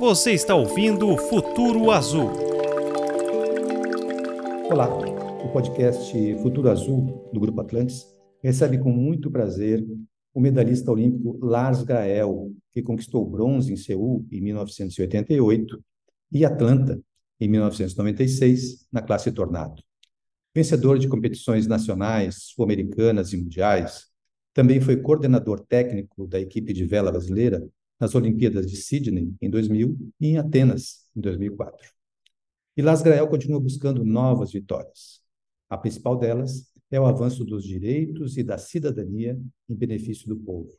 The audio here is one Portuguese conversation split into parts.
Você está ouvindo Futuro Azul. Olá, o podcast Futuro Azul do Grupo Atlantis recebe com muito prazer o medalhista olímpico Lars Grael, que conquistou bronze em Seul em 1988 e Atlanta em 1996 na classe Tornado. Vencedor de competições nacionais, sul-americanas e mundiais, também foi coordenador técnico da equipe de vela brasileira nas Olimpíadas de Sydney em 2000 e em Atenas em 2004. E Lasgrael continua buscando novas vitórias. A principal delas é o avanço dos direitos e da cidadania em benefício do povo.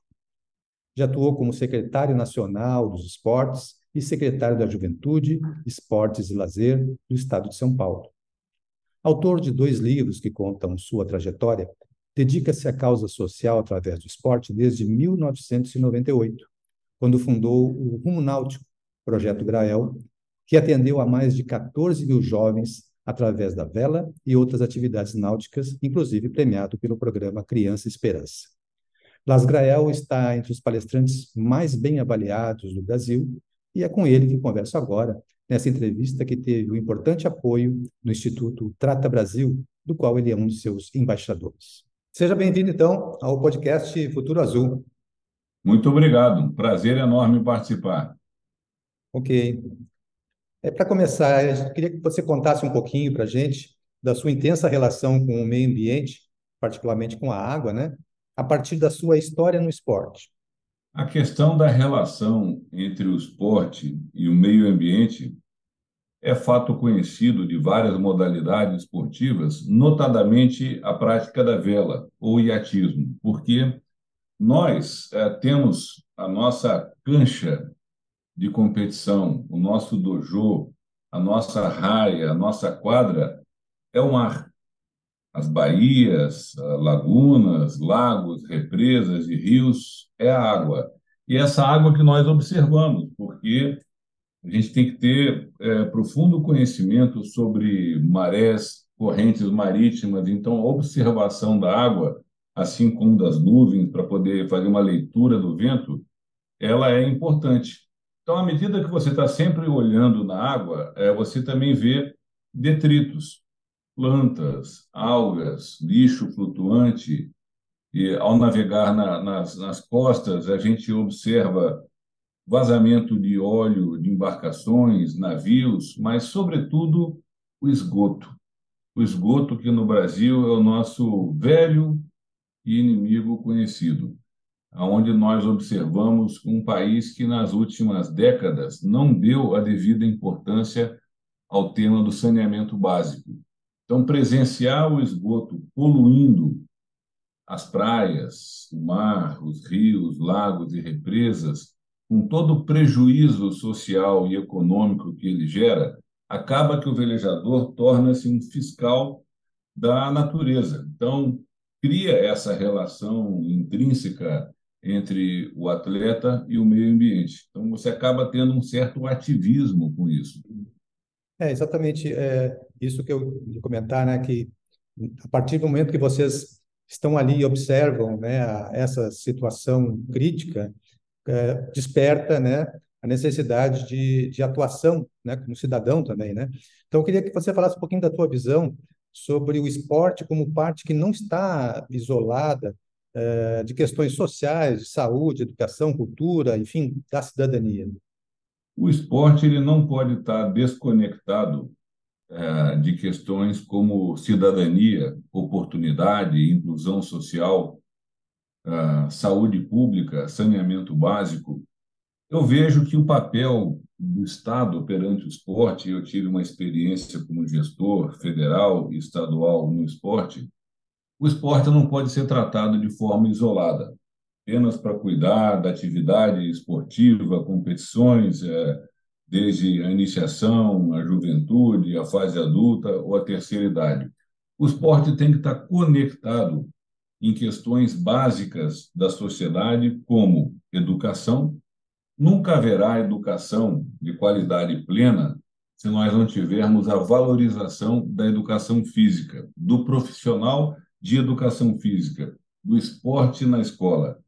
Já atuou como secretário nacional dos esportes e secretário da Juventude, Esportes e Lazer do Estado de São Paulo. Autor de dois livros que contam sua trajetória, dedica-se à causa social através do esporte desde 1998 quando fundou o Rumo Náutico, Projeto Grael, que atendeu a mais de 14 mil jovens através da vela e outras atividades náuticas, inclusive premiado pelo programa Criança Esperança. Las Grael está entre os palestrantes mais bem avaliados do Brasil e é com ele que converso agora, nessa entrevista que teve o importante apoio do Instituto Trata Brasil, do qual ele é um de seus embaixadores. Seja bem-vindo, então, ao podcast Futuro Azul. Muito obrigado, um prazer enorme participar. Ok. É, para começar, eu queria que você contasse um pouquinho para a gente da sua intensa relação com o meio ambiente, particularmente com a água, né? a partir da sua história no esporte. A questão da relação entre o esporte e o meio ambiente é fato conhecido de várias modalidades esportivas, notadamente a prática da vela ou iatismo, porque nós é, temos a nossa cancha de competição, o nosso dojo, a nossa raia, a nossa quadra é o mar. As baías, lagunas, lagos, represas e rios é a água. E essa água que nós observamos, porque a gente tem que ter é, profundo conhecimento sobre marés, correntes marítimas, então a observação da água assim como das nuvens, para poder fazer uma leitura do vento, ela é importante. Então, à medida que você está sempre olhando na água, é, você também vê detritos, plantas, algas, lixo flutuante. E ao navegar na, nas, nas costas, a gente observa vazamento de óleo de embarcações, navios, mas, sobretudo, o esgoto. O esgoto que no Brasil é o nosso velho e inimigo conhecido, aonde nós observamos um país que nas últimas décadas não deu a devida importância ao tema do saneamento básico. Então, presenciar o esgoto poluindo as praias, o mar, os rios, lagos e represas, com todo o prejuízo social e econômico que ele gera, acaba que o velejador torna-se um fiscal da natureza. Então, cria essa relação intrínseca entre o atleta e o meio ambiente. Então, você acaba tendo um certo ativismo com isso. É exatamente é, isso que eu ia comentar, né? Que a partir do momento que vocês estão ali e observam, né, essa situação crítica, é, desperta, né, a necessidade de, de atuação, né, como cidadão também, né? Então, eu queria que você falasse um pouquinho da tua visão sobre o esporte como parte que não está isolada é, de questões sociais, de saúde, educação, cultura, enfim, da cidadania. O esporte ele não pode estar desconectado é, de questões como cidadania, oportunidade, inclusão social, é, saúde pública, saneamento básico. Eu vejo que o papel do Estado perante o esporte, eu tive uma experiência como gestor federal e estadual no esporte, o esporte não pode ser tratado de forma isolada, apenas para cuidar da atividade esportiva, competições, é, desde a iniciação, a juventude, a fase adulta ou a terceira idade. O esporte tem que estar conectado em questões básicas da sociedade, como educação, Nunca haverá educação de qualidade plena se nós não tivermos a valorização da educação física, do profissional de educação física, do esporte na escola.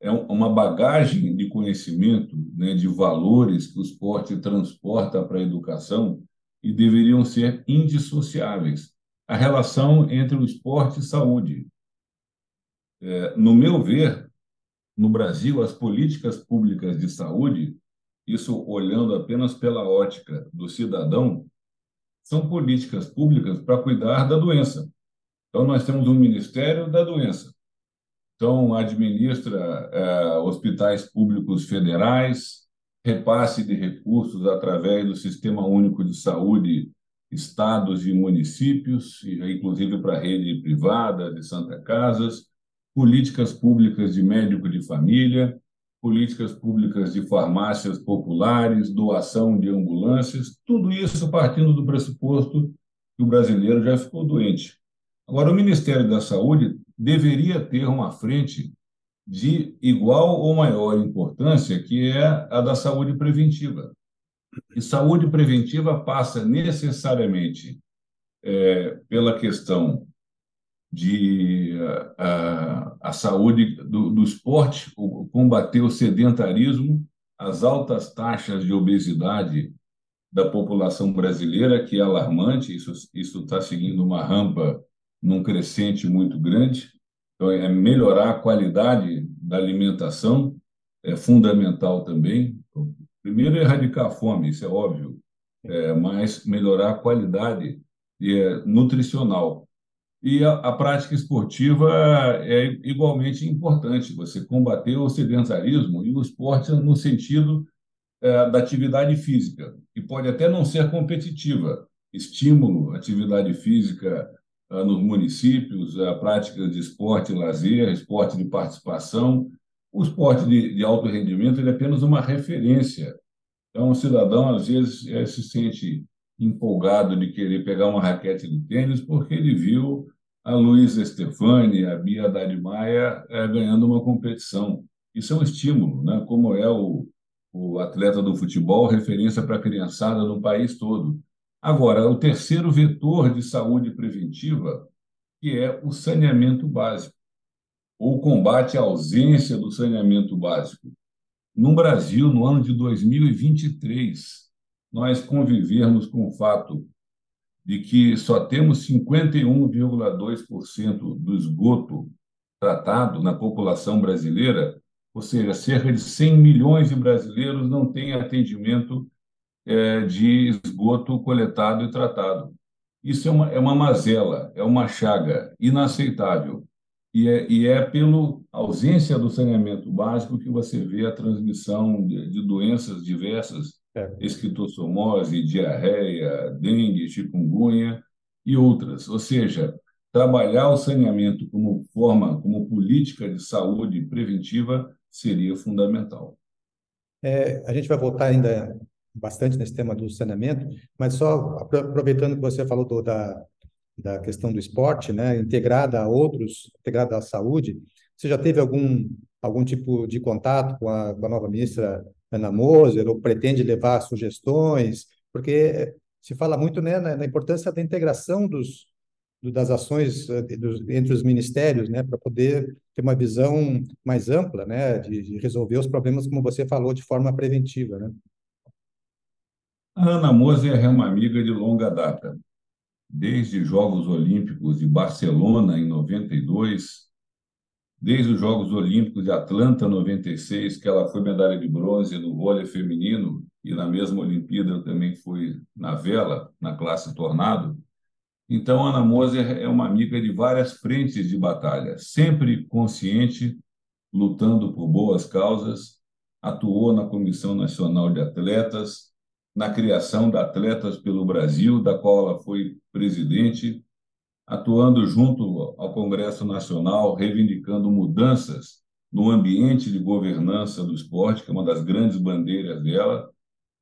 É uma bagagem de conhecimento, né, de valores que o esporte transporta para a educação e deveriam ser indissociáveis. A relação entre o esporte e saúde. É, no meu ver, no Brasil, as políticas públicas de saúde, isso olhando apenas pela ótica do cidadão, são políticas públicas para cuidar da doença. Então, nós temos um Ministério da Doença. Então, administra é, hospitais públicos federais, repasse de recursos através do Sistema Único de Saúde, estados e municípios, inclusive para a rede privada de Santa Casas, políticas públicas de médico de família, políticas públicas de farmácias populares, doação de ambulâncias, tudo isso partindo do pressuposto que o brasileiro já ficou doente. Agora, o Ministério da Saúde deveria ter uma frente de igual ou maior importância, que é a da saúde preventiva. E saúde preventiva passa necessariamente é, pela questão de a, a saúde do, do esporte, combater o sedentarismo, as altas taxas de obesidade da população brasileira, que é alarmante, isso está seguindo uma rampa num crescente muito grande. Então, é melhorar a qualidade da alimentação, é fundamental também. Primeiro, erradicar a fome, isso é óbvio, é, mas melhorar a qualidade é, nutricional. E a, a, prática esportiva é igualmente importante, você combater o sedentarismo e o esporte no sentido é, da atividade física, que pode até não ser competitiva, estímulo, atividade física nos municípios, a prática de esporte e lazer, esporte de participação. O esporte de, de alto rendimento ele é apenas uma referência. Então, o cidadão, às vezes, é, se sente empolgado de querer pegar uma raquete de tênis porque ele viu a Luísa Stefani, a Bia Haddad Maia é, ganhando uma competição. Isso é um estímulo, né? como é o, o atleta do futebol, referência para a criançada no país todo. Agora, o terceiro vetor de saúde preventiva, que é o saneamento básico, ou combate à ausência do saneamento básico. No Brasil, no ano de 2023, nós convivermos com o fato de que só temos 51,2% do esgoto tratado na população brasileira, ou seja, cerca de 100 milhões de brasileiros não têm atendimento é, de esgoto coletado e tratado. Isso é uma, é uma mazela, é uma chaga inaceitável. E é, e é pela ausência do saneamento básico que você vê a transmissão de, de doenças diversas, é. esquistossomose, diarreia, dengue, chikungunya e outras. Ou seja, trabalhar o saneamento como forma, como política de saúde preventiva seria fundamental. É, a gente vai voltar ainda bastante nesse tema do saneamento, mas só aproveitando que você falou do, da, da questão do esporte, né, integrada a outros, integrada à saúde, você já teve algum, algum tipo de contato com a, com a nova ministra Ana Moser, ou pretende levar sugestões? Porque se fala muito né, na, na importância da integração dos, das ações eh, entre os ministérios, né, para poder ter uma visão mais ampla, né, de, de, resolver os problemas, como você falou, de forma preventiva, né? A Ana Moser é uma amiga de longa data. Desde os Jogos Olímpicos de Barcelona, em 92, desde os Jogos Olímpicos de Atlanta, 96, que ela foi medalha de bronze no vôlei feminino, e na mesma Olimpíada eu também fui na vela, na classe tornado. Então, Ana Moser é uma amiga de várias frentes de batalha, sempre consciente, lutando por boas causas, atuou na Comissão Nacional de Atletas, na criação da Atletas pelo Brasil, da qual ela foi presidente, atuando junto ao Congresso Nacional, reivindicando mudanças no ambiente de governança do esporte, que é uma das grandes bandeiras dela,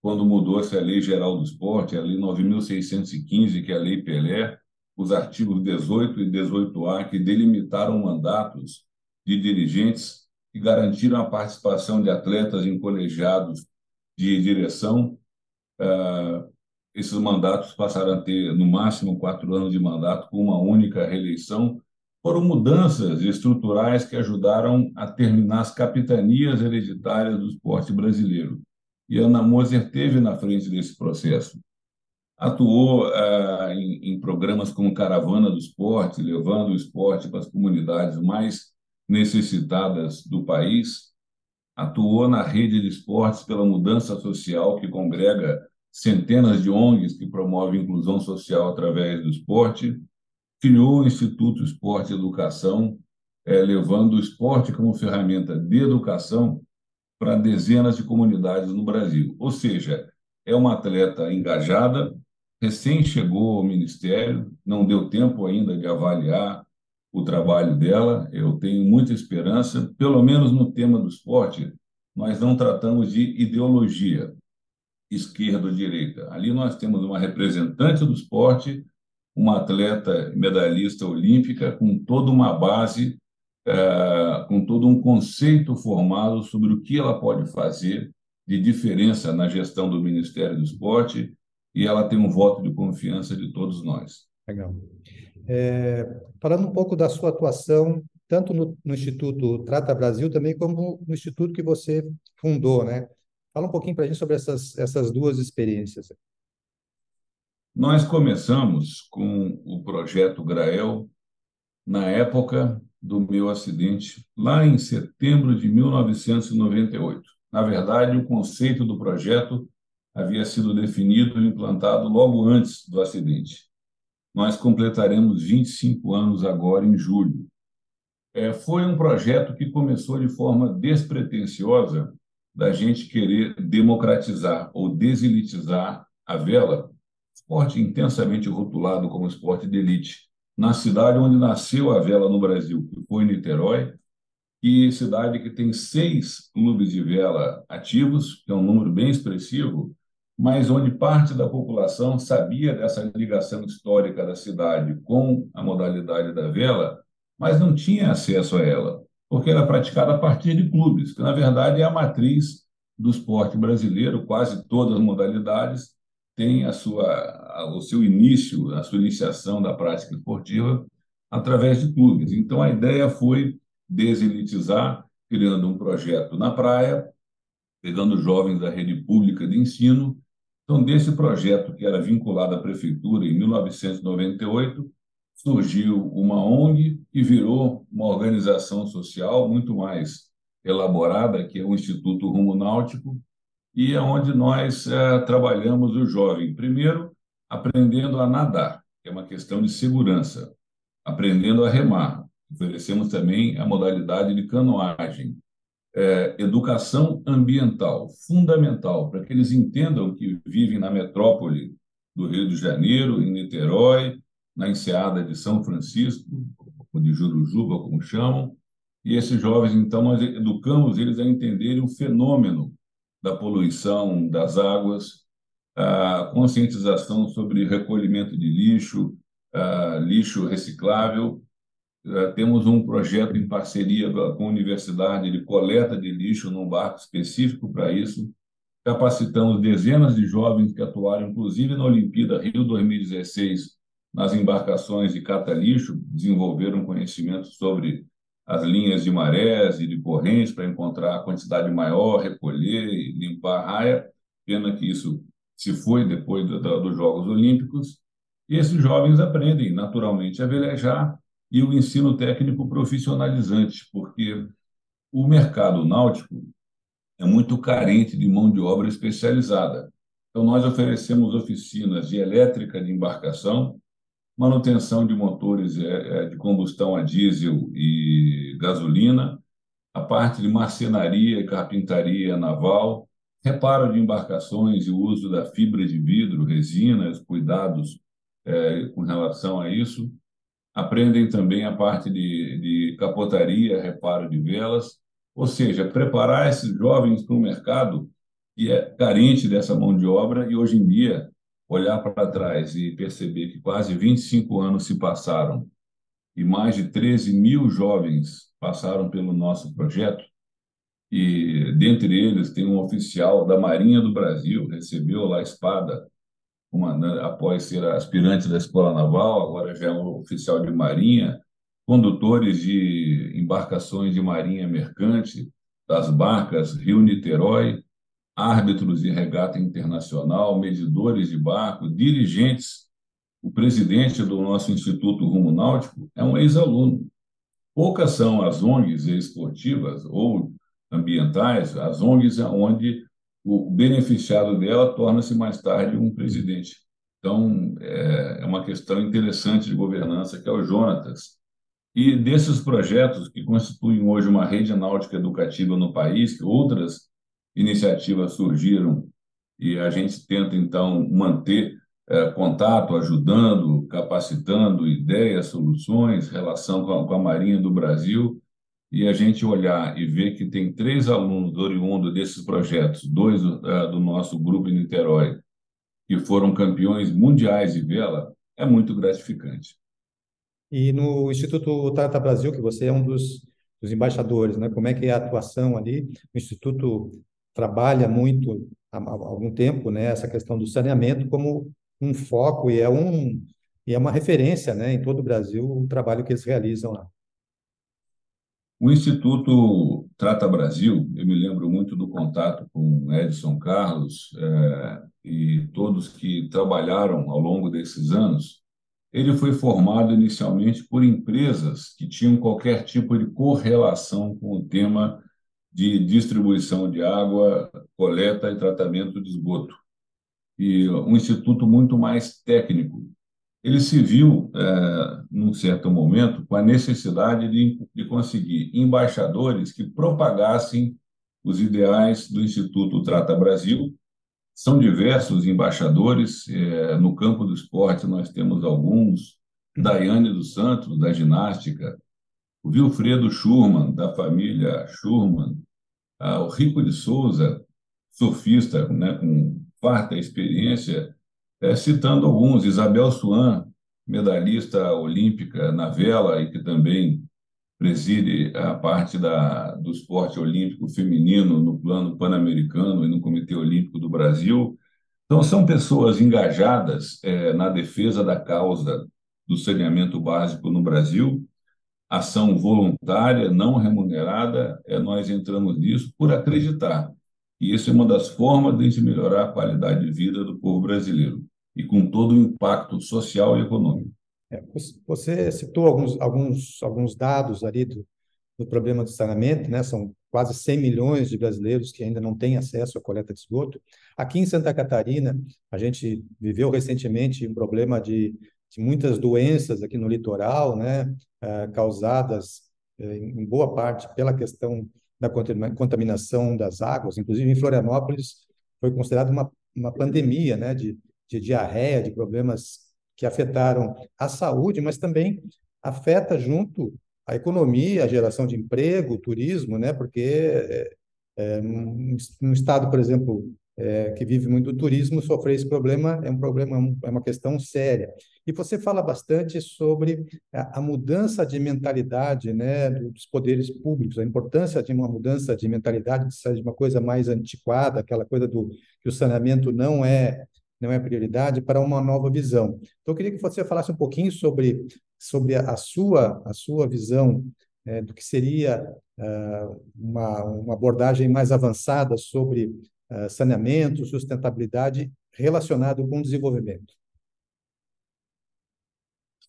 quando mudou-se a Lei Geral do Esporte, a Lei 9.615, que é a Lei Pelé, os artigos 18 e 18A, que delimitaram mandatos de dirigentes e garantiram a participação de atletas em colegiados de direção uh, esses mandatos passaram a ter, no máximo, quatro anos de mandato, com uma única reeleição, foram mudanças estruturais que ajudaram a terminar as capitanias hereditárias do esporte brasileiro. E Ana Moser teve na frente desse processo. Atuou ah, em, em, programas como Caravana do Esporte, levando o esporte para as comunidades mais necessitadas do país. Atuou na rede de esportes pela mudança social, que congrega centenas de ONGs que promovem inclusão social através do esporte criou o Instituto Esporte e Educação, é, levando o esporte como ferramenta de educação para dezenas de comunidades no Brasil. Ou seja, é uma atleta engajada, recém chegou ao Ministério, não deu tempo ainda de avaliar o trabalho dela. Eu tenho muita esperança, pelo menos no tema do esporte, nós não tratamos de ideologia, esquerda ou direita. Ali nós temos uma representante do esporte uma atleta medalhista olímpica com toda uma base, é, com todo um conceito formado sobre o que ela pode fazer de diferença na gestão do Ministério do Esporte e ela tem um voto de confiança de todos nós. Legal. É, falando um pouco da sua atuação, tanto no, no, Instituto Trata Brasil, também como no instituto que você fundou, né? Fala um pouquinho para a gente sobre essas, essas duas experiências. Nós começamos com o projeto Grael na época do meu acidente, lá em setembro de 1998. Na verdade, o conceito do projeto havia sido definido e implantado logo antes do acidente. Nós completaremos 25 anos agora, em julho. É, foi um projeto que começou de forma despretensiosa da gente querer democratizar ou deselitizar a vela esporte intensamente rotulado como esporte de elite, na cidade onde nasceu a vela no Brasil, que foi Niterói, e cidade que tem seis clubes de vela ativos, que é um número bem expressivo, mas onde parte da população sabia dessa ligação histórica da cidade com a modalidade da vela, mas não tinha acesso a ela, porque era praticada a partir de clubes, que na verdade é a matriz do esporte brasileiro, quase todas as modalidades tem a sua, o seu início, a sua iniciação da prática esportiva através de clubes. Então, a ideia foi deselitizar, criando um projeto na praia, pegando jovens da rede pública de ensino. Então, desse projeto, que era vinculado à prefeitura em 1998, surgiu uma ONG que virou uma organização social muito mais elaborada, que é o Instituto Rumo Náutico, e é onde nós é, trabalhamos o jovem. Primeiro, aprendendo a nadar, que é uma questão de segurança, aprendendo a remar. Oferecemos também a modalidade de canoagem. É, educação ambiental, fundamental, para que eles entendam que vivem na metrópole do Rio de Janeiro, em Niterói, na enseada de São Francisco, ou de Jurujuba, como chamam, e esses jovens, então, nós educamos eles a entenderem o fenômeno da poluição das águas, a conscientização sobre recolhimento de lixo, lixo reciclável. Temos um projeto em parceria com a universidade de coleta de lixo num barco específico para isso. Capacitamos dezenas de jovens que atuaram, inclusive, na Olimpíada Rio 2016, nas embarcações de cata-lixo, desenvolveram conhecimento sobre as linhas de marés e de correntes para encontrar a quantidade maior, recolher e limpar a raia. Pena que isso se foi depois do, do, dos Jogos Olímpicos. E esses jovens aprendem naturalmente a velejar e o ensino técnico profissionalizante, porque o mercado náutico é muito carente de mão de obra especializada. Então, nós oferecemos oficinas de elétrica de embarcação, manutenção de motores é, é, de combustão a diesel e gasolina, a parte de marcenaria e carpintaria naval, reparo de embarcações e uso da fibra de vidro, resinas, cuidados é, com relação a isso. Aprendem também a parte de, de capotaria, reparo de velas, ou seja, preparar esses jovens para um mercado que é carente dessa mão de obra e hoje em dia olhar para trás e perceber que quase 25 anos se passaram e mais de 13 mil jovens passaram pelo nosso projeto, e dentre eles tem um oficial da Marinha do Brasil, recebeu lá a espada né, após ser aspirante da Escola Naval, agora já é um oficial de Marinha, condutores de embarcações de marinha mercante, das barcas Rio-Niterói, árbitros de regata internacional, medidores de barco, dirigentes. O presidente do nosso Instituto Rumo Náutico é um ex-aluno. Poucas são as ONGs esportivas ou ambientais, as ONGs onde o beneficiado dela torna-se mais tarde um presidente. Então, é, é uma questão interessante de governança que é o Jonatas. E desses projetos que constituem hoje uma rede náutica educativa no país, que outras iniciativas surgiram e a gente tenta, então, manter é, contato, ajudando, capacitando ideias, soluções, relação com a, com a Marinha do Brasil, e a gente olhar e ver que tem três alunos oriundos desses projetos, dois uh, do nosso grupo em Niterói, que foram campeões mundiais de vela, é muito gratificante. E no Instituto Tata Brasil, que você é um dos, dos embaixadores, né? como é que é a atuação ali? O Instituto trabalha muito há, há algum tempo né? essa questão do saneamento como um foco e é, um, e é uma referência né? em todo o Brasil o trabalho que eles realizam lá. O Instituto Trata Brasil, eu me lembro muito do contato com Edson Carlos é, e todos que trabalharam ao longo desses anos. Ele foi formado inicialmente por empresas que tinham qualquer tipo de correlação com o tema de distribuição de água, coleta e tratamento de esgoto. E um instituto muito mais técnico, ele se viu, é, num certo momento, com a necessidade de, de conseguir embaixadores que propagassem os ideais do Instituto Trata Brasil. São diversos embaixadores. É, no campo do esporte, nós temos alguns. Daiane dos Santos, da ginástica. O Wilfredo Schurman, da família Schurman. Ah, o Rico de Souza, surfista né, com farta experiência é, citando alguns, Isabel Swan, medalhista olímpica na vela e que também preside a parte da, do esporte olímpico feminino no plano pan-americano e no Comitê Olímpico do Brasil. Então, são pessoas engajadas é, na defesa da causa do saneamento básico no Brasil, ação voluntária, não remunerada, é, nós entramos nisso por acreditar. E isso é uma das formas de melhorar a qualidade de vida do povo brasileiro e com todo o impacto social e econômico. É, você citou alguns, alguns, alguns dados ali do, do problema do saneamento, né? São quase 100 milhões de brasileiros que ainda não têm acesso à coleta de esgoto. Aqui em Santa Catarina, a gente viveu recentemente um problema de, de muitas doenças aqui no litoral, né? É, causadas é, em boa parte pela questão da contaminação das águas. Inclusive, em Florianópolis, foi considerada uma, uma pandemia né, de, de diarreia, de problemas que afetaram a saúde, mas também afeta junto a economia, a geração de emprego, o turismo, né? Porque é, é, num estado, por exemplo, é, que vive muito do turismo, sofrer esse problema é um problema, é uma questão séria. E você fala bastante sobre a, a mudança de mentalidade né, dos poderes públicos, a importância de uma mudança de mentalidade, de uma coisa mais antiquada, aquela coisa do que o saneamento não é não é prioridade, para uma nova visão. Então, eu queria que você falasse um pouquinho sobre, sobre a, sua, a sua visão é, do que seria uh, uma, uma abordagem mais avançada sobre uh, saneamento, sustentabilidade relacionado com desenvolvimento.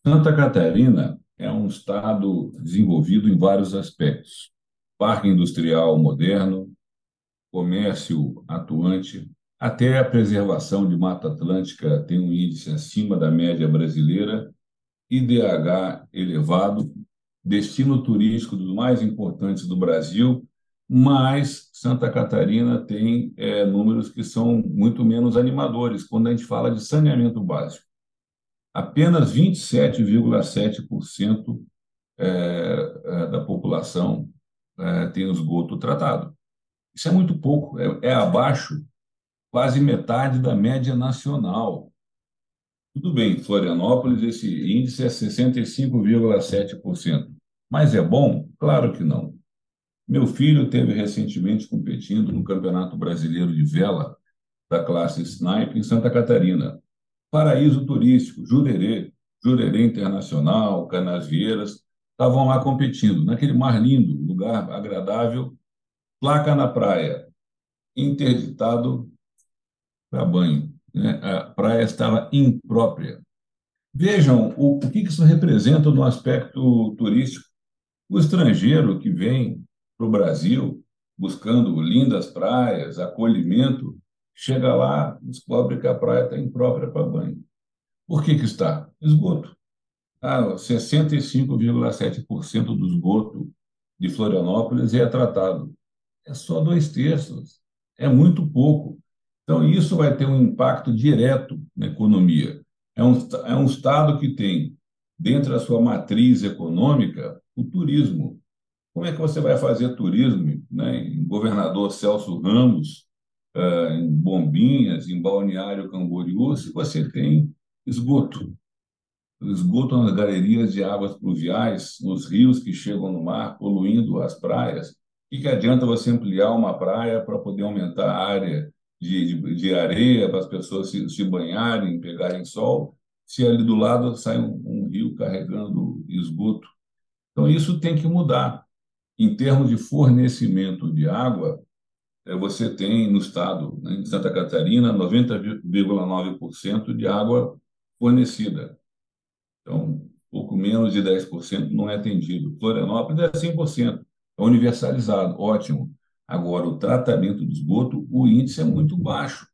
Santa Catarina é um estado desenvolvido em vários aspectos: parque industrial moderno, comércio atuante, até a preservação de Mata Atlântica tem um índice acima da média brasileira, IDH elevado, destino turístico dos mais importantes do Brasil, mas Santa Catarina tem é, números que são muito menos animadores quando a gente fala de saneamento básico apenas 27,7% é, é, da população é, tem esgoto tratado. Isso é muito pouco, é, é abaixo quase metade da média nacional. Tudo bem, Florianópolis, esse índice é 65,7%. Mas é bom? Claro que não. Meu filho teve recentemente competindo no Campeonato Brasileiro de Vela da classe Snipe em Santa Catarina paraíso turístico, Jurerê, Jurerê Internacional, Canasvieiras, estavam lá competindo, naquele mar lindo, lugar agradável, placa na praia, interditado para banho. Né? A praia estava imprópria. Vejam o, o que isso representa no aspecto turístico. O estrangeiro que vem para o Brasil buscando lindas praias, acolhimento, chega lá, descobre que a praia está imprópria para banho. Por que, que está? Esgoto. Ah, 65,7% do esgoto de Florianópolis é tratado. É só dois terços. É muito pouco. Então, isso vai ter um impacto direto na economia. É um, é um Estado que tem, dentro da sua matriz econômica, o turismo. Como é que você vai fazer turismo né, em Governador Celso Ramos, uh, em Bombinhas, em Balneário Camboriú, se você tem esgoto? Esgoto nas galerias de águas pluviais, nos rios que chegam no mar, poluindo as praias. O que, que adianta você ampliar uma praia para poder aumentar a área de, de, de areia para as pessoas se, se, banharem, pegarem sol, se ali do lado sai um, um rio carregando esgoto? Então, isso tem que mudar. Em termos de fornecimento de água, é, você tem no estado, né, em Santa Catarina, 90,9% de água fornecida. Então, pouco menos de 10% não é atendido. Florianópolis é 100%, é universalizado, ótimo. Agora, o tratamento do esgoto, o índice é muito baixo.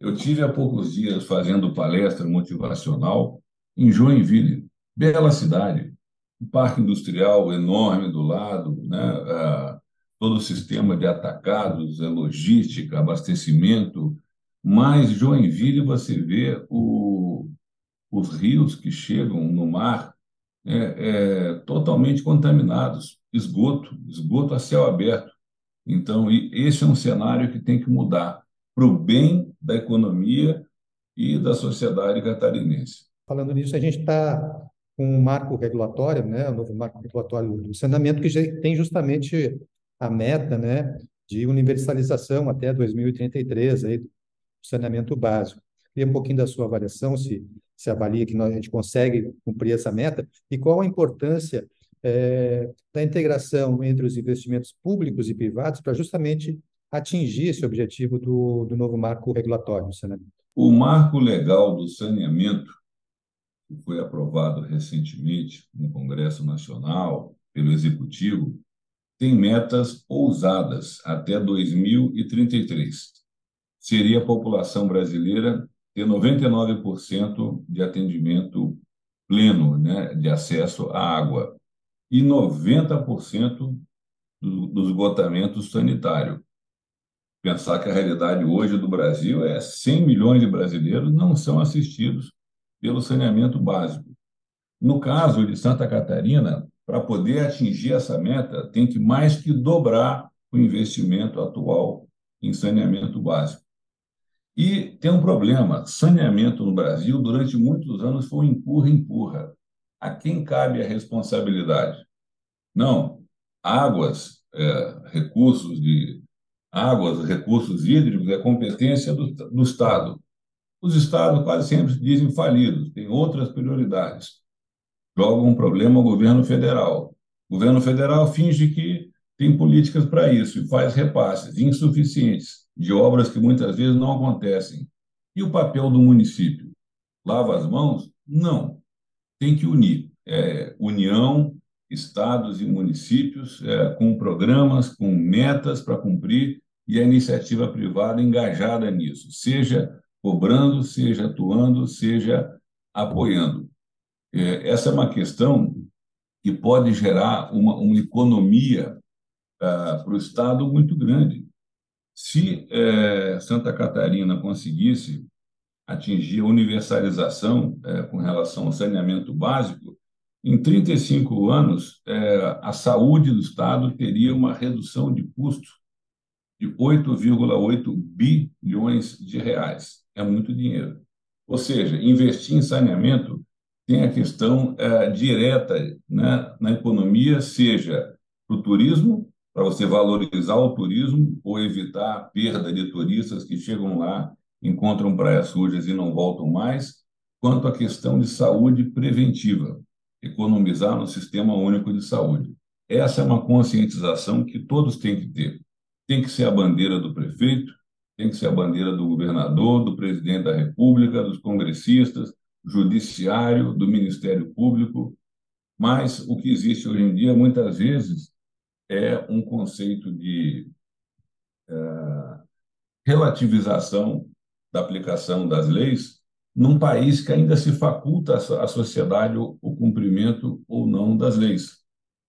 Eu tive há poucos dias fazendo palestra motivacional em Joinville, bela cidade, um parque industrial enorme do lado, né? Ah, todo o sistema de atacados, logística, abastecimento. Mas Joinville você vê o, os rios que chegam no mar é, é, totalmente contaminados, esgoto, esgoto a céu aberto. Então, esse é um cenário que tem que mudar para o bem da economia e da sociedade catarinense. Falando nisso, a gente está com um marco regulatório, né, o novo marco regulatório do saneamento, que tem justamente a meta né, de universalização até 2033 aí, do saneamento básico. Queria um pouquinho da sua avaliação, se, se avalia que nós, a gente consegue cumprir essa meta, e qual a importância é, da integração entre os investimentos públicos e privados para justamente atingir esse objetivo do, do novo marco regulatório do saneamento. O marco legal do saneamento, que foi aprovado recentemente no Congresso Nacional pelo Executivo, tem metas ousadas até 2033. Seria a população brasileira ter 99% de atendimento pleno, né, de acesso à água, e 90% do, esgotamento sanitário. Pensar que a realidade hoje do Brasil é 100 milhões de brasileiros não são assistidos pelo saneamento básico. No caso de Santa Catarina, para poder atingir essa meta, tem que mais que dobrar o investimento atual em saneamento básico. E tem um problema: saneamento no Brasil, durante muitos anos, foi um empurra-empurra. A quem cabe a responsabilidade? Não, águas, é, recursos de águas, recursos hídricos é competência do, do Estado. Os Estados quase sempre dizem falidos, têm outras prioridades joga um problema ao governo federal. O governo federal finge que tem políticas para isso e faz repasses insuficientes de obras que muitas vezes não acontecem. E o papel do município? Lava as mãos? Não. Tem que unir. É, união, estados e municípios, é, com programas, com metas para cumprir e a iniciativa privada engajada nisso, seja cobrando, seja atuando, seja apoiando. É, essa é uma questão que pode gerar uma, uma economia uh, para o Estado muito grande. Se uh, Santa Catarina conseguisse atingir a universalização uh, com relação ao saneamento básico, em 35 anos, a saúde do Estado teria uma redução de custo de 8,8 bilhões de reais. É muito dinheiro. Ou seja, investir em saneamento tem a questão é, direta né, na economia, seja para o turismo, para você valorizar o turismo ou evitar a perda de turistas que chegam lá, encontram praias sujas e não voltam mais, quanto à questão de saúde preventiva. economizar no Sistema Único de Saúde. Essa é uma conscientização que todos têm que ter. Tem que ser a bandeira do prefeito, tem que ser a bandeira do governador, do presidente da República, dos congressistas, judiciário, do Ministério Público. Mas o que existe hoje em dia, muitas vezes, é um conceito de é, relativização da aplicação das leis num país que ainda se faculta à sociedade o, cumprimento ou não das leis.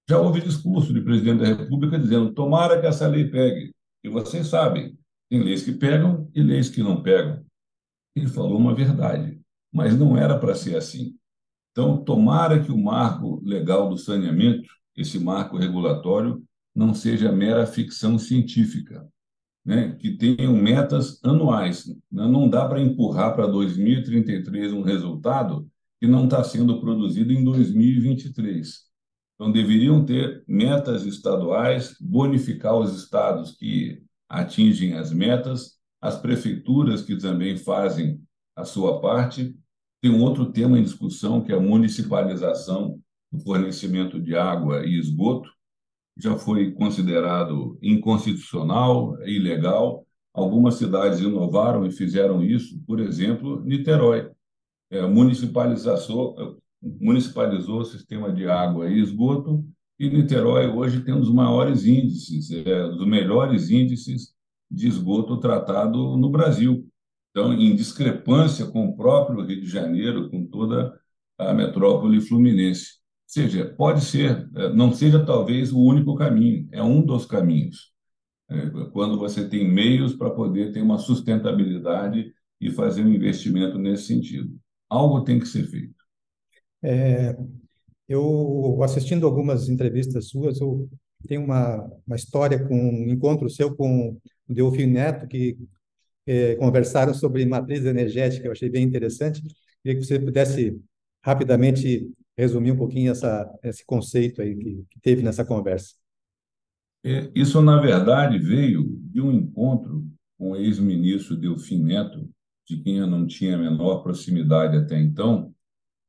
Já houve discurso de presidente da República dizendo: tomara que essa lei pegue. E vocês sabem, tem leis que pegam e leis que não pegam. Ele falou uma verdade, mas não era para ser assim. Então, tomara que o marco legal do saneamento, esse marco regulatório, não seja mera ficção científica, né? que tenham metas anuais. Né? Não dá para empurrar para 2033 um resultado que não está sendo produzido em 2023. Então, deveriam ter metas estaduais, bonificar os estados que atingem as metas, as prefeituras que também fazem a sua parte. Tem um outro tema em discussão, que é a municipalização do fornecimento de água e esgoto. Já foi considerado inconstitucional, ilegal. Algumas cidades inovaram e fizeram isso, por exemplo, Niterói. É, municipalizou, municipalizou o sistema de água e esgoto e Niterói hoje tem um dos maiores índices, é, dos melhores índices de esgoto tratado no Brasil. Então, em discrepância com o próprio Rio de Janeiro, com toda a metrópole fluminense. Seja, pode ser, é, não seja talvez o único caminho, é um dos caminhos. É, quando você tem meios para poder ter uma sustentabilidade e fazer um investimento nesse sentido. Algo tem que ser feito. É, eu, assistindo algumas entrevistas suas, eu tenho uma, uma história com um encontro seu com o Delfim Neto, que é, conversaram sobre matriz energética, eu achei bem interessante. Queria que você pudesse rapidamente resumir um pouquinho essa, esse conceito aí que, que teve nessa conversa. É, isso, na verdade, veio de um encontro com o ex-ministro Delfim Neto, de quem eu não tinha a menor proximidade até então,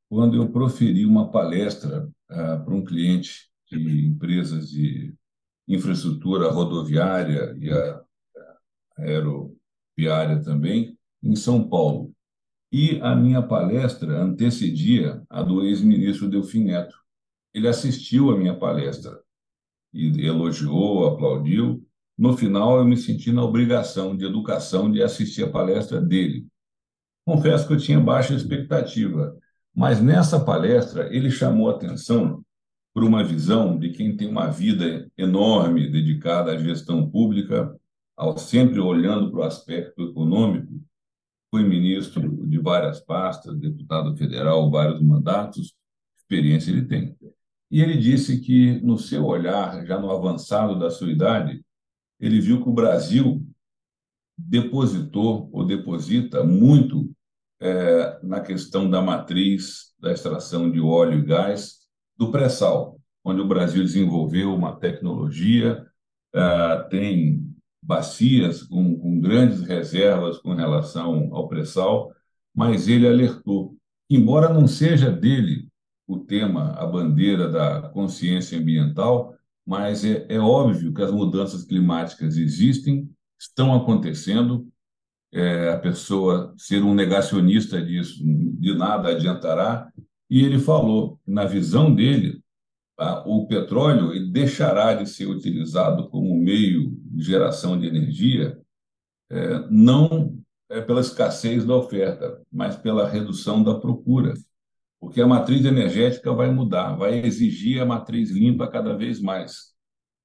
quando eu proferi uma palestra ah, para um cliente de empresas de infraestrutura rodoviária e aeroviária também, em São Paulo. E a minha palestra antecedia a do ex-ministro Delfim Neto. Ele assistiu à minha palestra e elogiou, aplaudiu. No final, eu me senti na obrigação de educação de assistir a palestra dele. Confesso que eu tinha baixa expectativa, mas nessa palestra, ele chamou atenção para uma visão de quem tem uma vida enorme dedicada à gestão pública, ao sempre olhando para o aspecto econômico, foi ministro de várias pastas, deputado federal, vários mandatos, experiência ele tem. E ele disse que, no seu olhar, já no avançado da sua idade, ele viu que o Brasil depositou ou deposita muito é, na questão da matriz da extração de óleo e gás do pré-sal, onde o Brasil desenvolveu uma tecnologia, é, tem bacias com, com grandes reservas com relação ao pré-sal, mas ele alertou, embora não seja dele o tema, a bandeira da consciência ambiental, mas é, é óbvio que as mudanças climáticas existem, estão acontecendo, é, a pessoa ser um negacionista disso, de nada adiantará. E ele falou, na visão dele, o petróleo deixará de ser utilizado como meio geração de energia, é, não é pela escassez da oferta, mas pela redução da procura. Porque a matriz energética vai mudar, vai exigir a matriz limpa cada vez mais.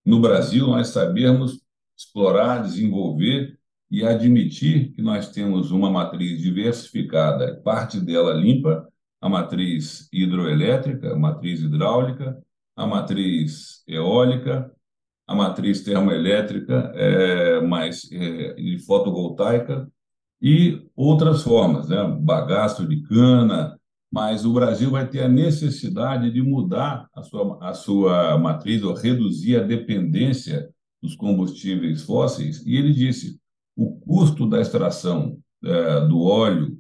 No Brasil, nós sabemos explorar, desenvolver e admitir que nós temos uma matriz diversificada, parte dela limpa, a matriz hidroelétrica, a matriz hidráulica, a matriz eólica, a matriz termoelétrica, é, mais é, fotovoltaica e outras formas, né? bagaço de cana, mas o Brasil vai ter a necessidade de mudar a sua, a sua matriz ou reduzir a dependência dos combustíveis fósseis. E ele disse: o custo da extração é, do óleo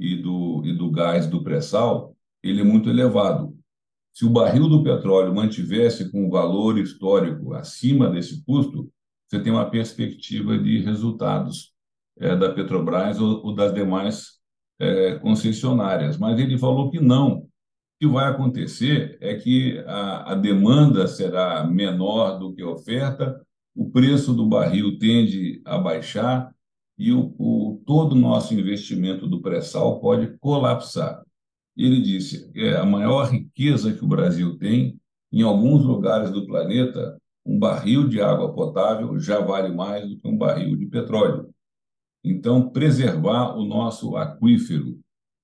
e do, e do gás do pré-sal ele é muito elevado. Se o barril do petróleo mantivesse com o valor histórico acima desse custo, você tem uma perspectiva de resultados é, da Petrobras ou, ou das demais é, concessionárias. Mas ele falou que não. O que vai acontecer é que a, a demanda será menor do que a oferta, o preço do barril tende a baixar e o, o todo o nosso investimento do pré-sal pode colapsar. Ele disse que é a maior riqueza que o Brasil tem, em alguns lugares do planeta, um barril de água potável já vale mais do que um barril de petróleo. Então, preservar o nosso aquífero,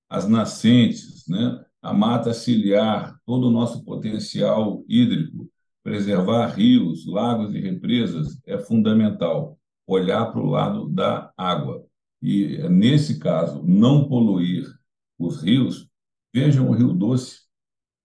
as nascentes, né? a mata ciliar, todo o nosso potencial hídrico, preservar rios, lagos e represas é fundamental. Olhar para o lado da água. E, nesse caso, não poluir os rios. Vejam o Rio Doce,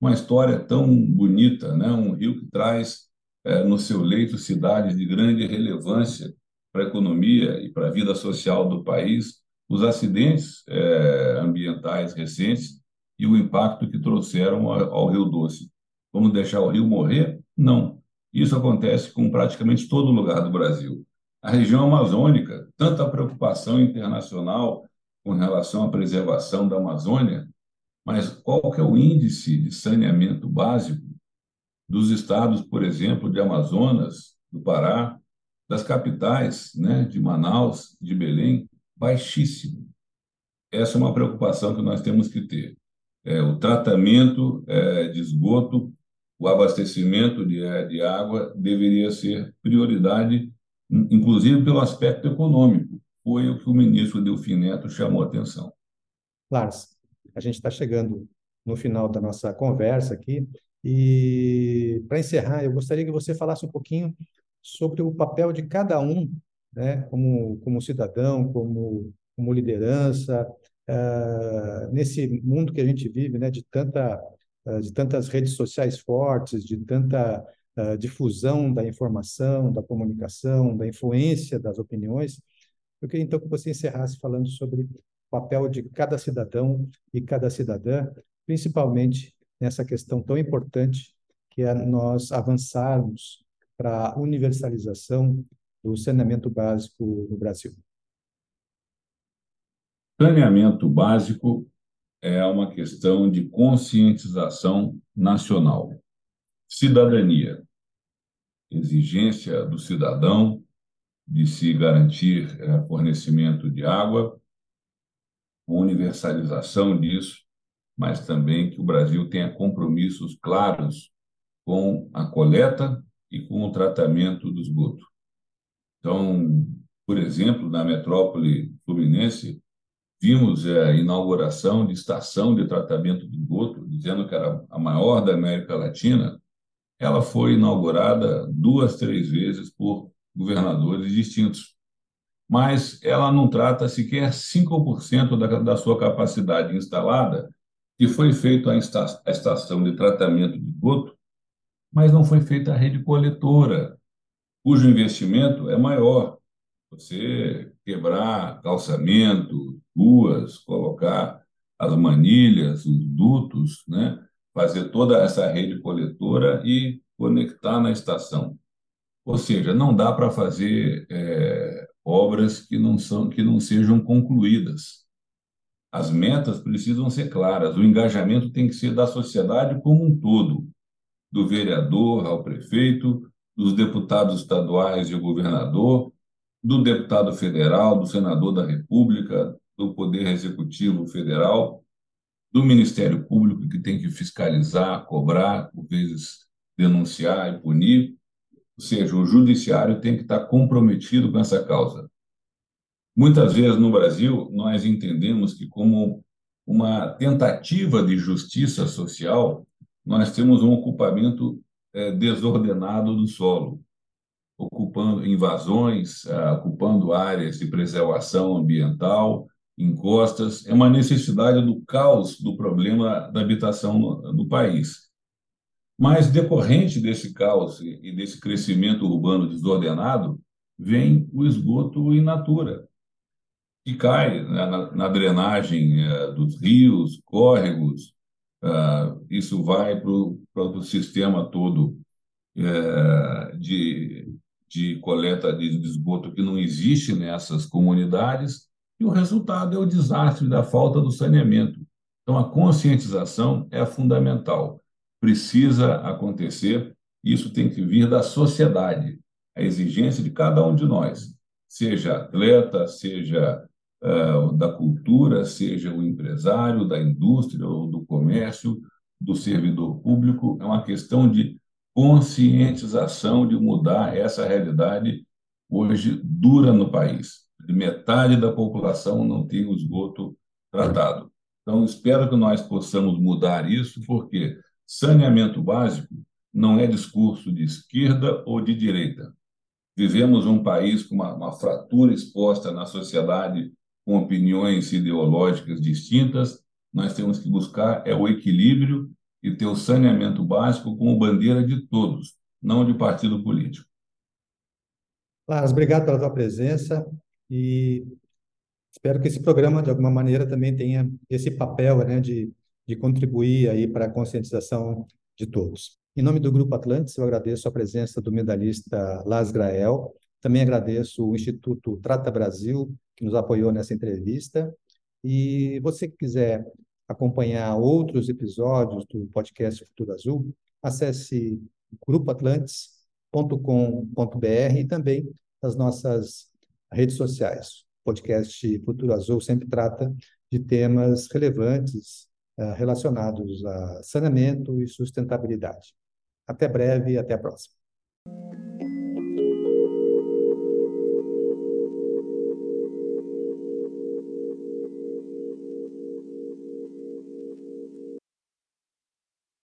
uma história tão bonita, né? um rio que traz é, no seu leito cidades de grande relevância para a economia e para a vida social do país, os acidentes é, ambientais recentes e o impacto que trouxeram ao, ao Rio Doce. Vamos deixar o rio morrer? Não. Isso acontece com praticamente todo lugar do Brasil. A região amazônica, tanta preocupação internacional com relação à preservação da Amazônia, mas qual que é o índice de saneamento básico dos estados, por exemplo, de Amazonas, do Pará, das capitais, né, de Manaus, de Belém, baixíssimo. Essa é uma preocupação que nós temos que ter. É, o tratamento é, de esgoto, o abastecimento de, é, de água deveria ser prioridade, inclusive pelo aspecto econômico. Foi o que o ministro Delfim Neto chamou a atenção. Lars, a gente está chegando no final da nossa conversa aqui e, para encerrar, eu gostaria que você falasse um pouquinho sobre o papel de cada um, né, como, como cidadão, como, como liderança, uh, nesse mundo que a gente vive, né, de, tanta, uh, de tantas redes sociais fortes, de tanta uh, difusão da informação, da comunicação, da influência das opiniões. Eu queria então que você encerrasse falando sobre papel de cada cidadão e cada cidadã, principalmente nessa questão tão importante que é nós avançarmos para a universalização do saneamento básico no Brasil? Saneamento básico é uma questão de conscientização nacional, cidadania, exigência do cidadão de se garantir é, fornecimento de água, universalização disso, mas também que o Brasil tenha compromissos claros com a coleta e com o tratamento do esgoto. Então, por exemplo, na metrópole fluminense, vimos é, a inauguração de estação de tratamento de esgoto, dizendo que era a maior da América Latina. Ela foi inaugurada duas, três vezes por governadores distintos. Mas ela não trata sequer 5% da, da sua capacidade instalada, que foi feita a estação de tratamento de esgoto mas não foi feita a rede coletora, cujo investimento é maior. Você quebrar calçamento, ruas, colocar as manilhas, os dutos, né? fazer toda essa rede coletora e conectar na estação. Ou seja, não dá para fazer é, obras que não são que não sejam concluídas. As metas precisam ser claras. O engajamento tem que ser da sociedade como um todo do vereador ao prefeito, dos deputados estaduais e o governador, do deputado federal, do senador da República, do Poder Executivo Federal, do Ministério Público, que tem que fiscalizar, cobrar, por vezes denunciar e punir. Ou seja, o judiciário tem que estar comprometido com essa causa. Muitas vezes no Brasil, nós entendemos que, como uma tentativa de justiça social, nós temos um ocupamento é, desordenado do solo, ocupando invasões, é, ocupando áreas de preservação ambiental, encostas. É uma necessidade do caos do problema da habitação no, no país. Mas, decorrente desse caos e desse crescimento urbano desordenado, vem o esgoto in natura, que cai na, na drenagem é, dos rios, córregos, Uh, isso vai para o sistema todo é, de, de coleta de esgoto que não existe nessas comunidades, e o resultado é o desastre da falta do saneamento. Então, a conscientização é fundamental, precisa acontecer, isso tem que vir da sociedade, a exigência de cada um de nós, seja atleta, seja uh, da cultura, seja o empresário, da indústria ou do comércio, do servidor público, é uma questão de conscientização de mudar essa realidade hoje dura no país. Metade da população não tem o esgoto tratado. Então, espero que nós possamos mudar isso, porque saneamento básico não é discurso de esquerda ou de direita. Vivemos um país com uma, uma fratura exposta na sociedade, com opiniões ideológicas distintas. Nós temos que buscar é o equilíbrio e ter o saneamento básico como bandeira de todos, não de partido político. Lars, obrigado pela tua presença e espero que esse programa, de alguma maneira, também tenha esse papel né, de, de contribuir aí para a conscientização de todos. Em nome do Grupo Atlantis, eu agradeço a presença do medalhista Lars Grael, também agradeço o Instituto Trata Brasil, que nos apoiou nessa entrevista, e você que quiser acompanhar outros episódios do podcast Futuro Azul, acesse grupoatlantes.com.br e também as nossas redes sociais. O podcast Futuro Azul sempre trata de temas relevantes relacionados a saneamento e sustentabilidade. Até breve e até a próxima.